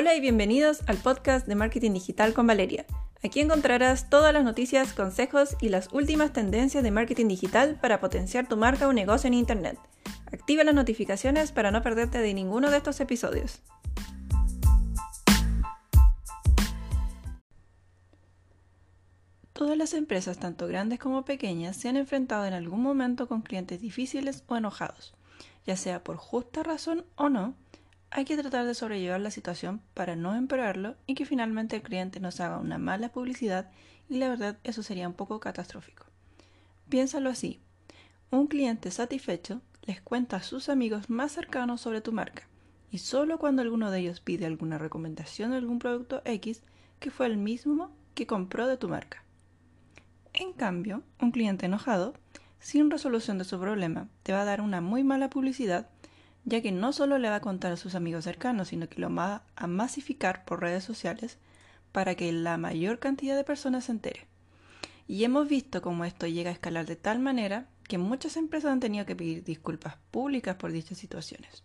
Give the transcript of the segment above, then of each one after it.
Hola y bienvenidos al podcast de Marketing Digital con Valeria. Aquí encontrarás todas las noticias, consejos y las últimas tendencias de marketing digital para potenciar tu marca o negocio en Internet. Activa las notificaciones para no perderte de ninguno de estos episodios. Todas las empresas, tanto grandes como pequeñas, se han enfrentado en algún momento con clientes difíciles o enojados, ya sea por justa razón o no, hay que tratar de sobrellevar la situación para no empeorarlo y que finalmente el cliente nos haga una mala publicidad y la verdad eso sería un poco catastrófico. Piénsalo así. Un cliente satisfecho les cuenta a sus amigos más cercanos sobre tu marca y solo cuando alguno de ellos pide alguna recomendación de algún producto X que fue el mismo que compró de tu marca. En cambio, un cliente enojado, sin resolución de su problema, te va a dar una muy mala publicidad ya que no solo le va a contar a sus amigos cercanos, sino que lo va a masificar por redes sociales para que la mayor cantidad de personas se entere. Y hemos visto cómo esto llega a escalar de tal manera que muchas empresas han tenido que pedir disculpas públicas por dichas situaciones.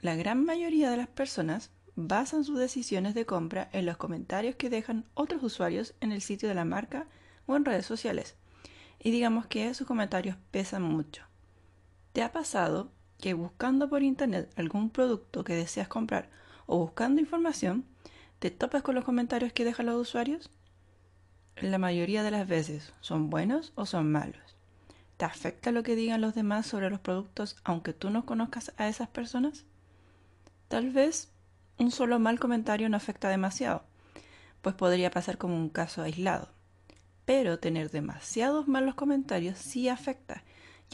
La gran mayoría de las personas basan sus decisiones de compra en los comentarios que dejan otros usuarios en el sitio de la marca o en redes sociales. Y digamos que sus comentarios pesan mucho. ¿Te ha pasado que buscando por internet algún producto que deseas comprar o buscando información, te topas con los comentarios que dejan los usuarios? La mayoría de las veces son buenos o son malos. ¿Te afecta lo que digan los demás sobre los productos aunque tú no conozcas a esas personas? Tal vez un solo mal comentario no afecta demasiado, pues podría pasar como un caso aislado. Pero tener demasiados malos comentarios sí afecta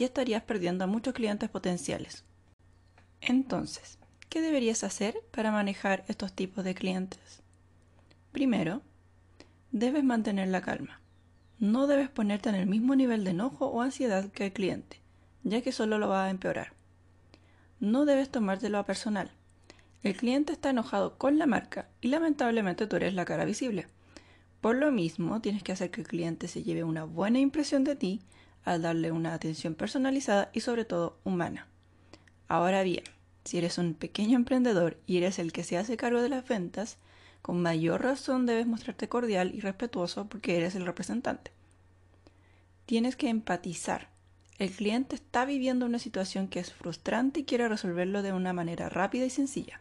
y estarías perdiendo a muchos clientes potenciales. Entonces, ¿qué deberías hacer para manejar estos tipos de clientes? Primero, debes mantener la calma. No debes ponerte en el mismo nivel de enojo o ansiedad que el cliente, ya que solo lo va a empeorar. No debes tomártelo a personal. El cliente está enojado con la marca y lamentablemente tú eres la cara visible. Por lo mismo, tienes que hacer que el cliente se lleve una buena impresión de ti al darle una atención personalizada y sobre todo humana. Ahora bien, si eres un pequeño emprendedor y eres el que se hace cargo de las ventas, con mayor razón debes mostrarte cordial y respetuoso porque eres el representante. Tienes que empatizar. El cliente está viviendo una situación que es frustrante y quiere resolverlo de una manera rápida y sencilla,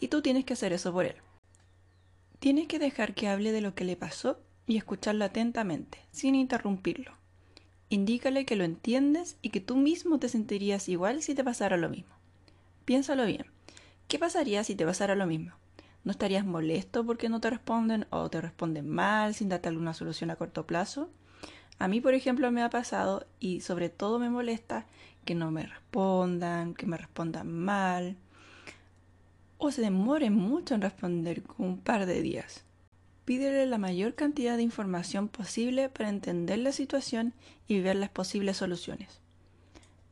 y tú tienes que hacer eso por él. Tienes que dejar que hable de lo que le pasó y escucharlo atentamente, sin interrumpirlo. Indícale que lo entiendes y que tú mismo te sentirías igual si te pasara lo mismo. Piénsalo bien. ¿Qué pasaría si te pasara lo mismo? ¿No estarías molesto porque no te responden o te responden mal sin darte alguna solución a corto plazo? A mí, por ejemplo, me ha pasado y sobre todo me molesta que no me respondan, que me respondan mal o se demoren mucho en responder un par de días. Pídele la mayor cantidad de información posible para entender la situación y ver las posibles soluciones.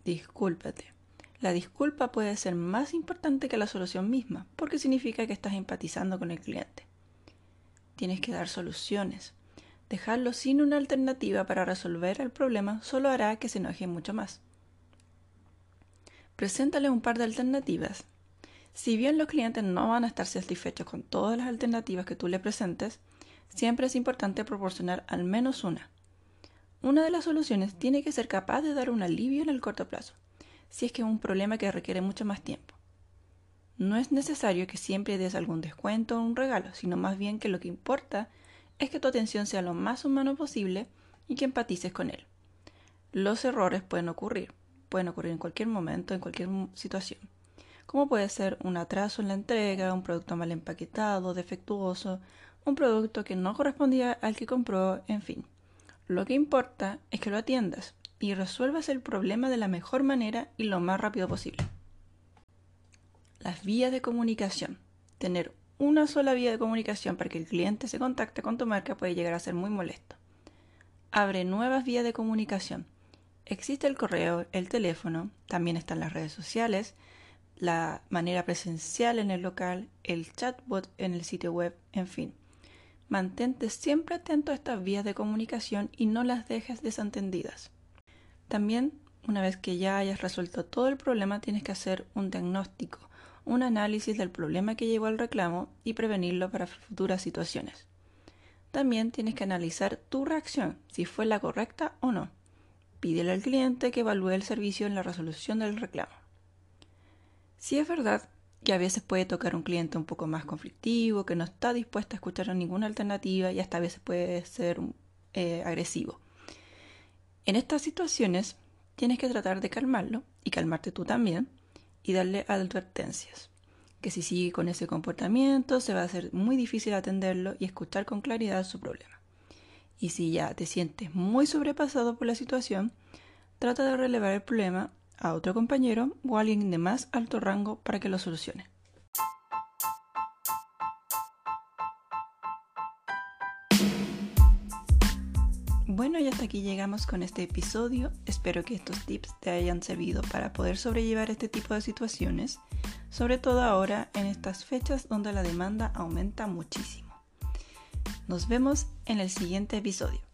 Discúlpate. La disculpa puede ser más importante que la solución misma, porque significa que estás empatizando con el cliente. Tienes que dar soluciones. Dejarlo sin una alternativa para resolver el problema solo hará que se enoje mucho más. Preséntale un par de alternativas si bien los clientes no van a estar satisfechos con todas las alternativas que tú le presentes, siempre es importante proporcionar al menos una. Una de las soluciones tiene que ser capaz de dar un alivio en el corto plazo, si es que es un problema que requiere mucho más tiempo. No es necesario que siempre des algún descuento o un regalo, sino más bien que lo que importa es que tu atención sea lo más humano posible y que empatices con él. Los errores pueden ocurrir, pueden ocurrir en cualquier momento, en cualquier situación como puede ser un atraso en la entrega, un producto mal empaquetado, defectuoso, un producto que no correspondía al que compró, en fin. Lo que importa es que lo atiendas y resuelvas el problema de la mejor manera y lo más rápido posible. Las vías de comunicación. Tener una sola vía de comunicación para que el cliente se contacte con tu marca puede llegar a ser muy molesto. Abre nuevas vías de comunicación. Existe el correo, el teléfono, también están las redes sociales, la manera presencial en el local, el chatbot en el sitio web, en fin. Mantente siempre atento a estas vías de comunicación y no las dejes desatendidas. También, una vez que ya hayas resuelto todo el problema, tienes que hacer un diagnóstico, un análisis del problema que llevó al reclamo y prevenirlo para futuras situaciones. También tienes que analizar tu reacción, si fue la correcta o no. Pídele al cliente que evalúe el servicio en la resolución del reclamo. Si es verdad que a veces puede tocar un cliente un poco más conflictivo, que no está dispuesto a escuchar ninguna alternativa y hasta a veces puede ser eh, agresivo. En estas situaciones tienes que tratar de calmarlo y calmarte tú también y darle advertencias. Que si sigue con ese comportamiento se va a hacer muy difícil atenderlo y escuchar con claridad su problema. Y si ya te sientes muy sobrepasado por la situación, trata de relevar el problema a otro compañero o a alguien de más alto rango para que lo solucione. Bueno, y hasta aquí llegamos con este episodio. Espero que estos tips te hayan servido para poder sobrellevar este tipo de situaciones, sobre todo ahora en estas fechas donde la demanda aumenta muchísimo. Nos vemos en el siguiente episodio.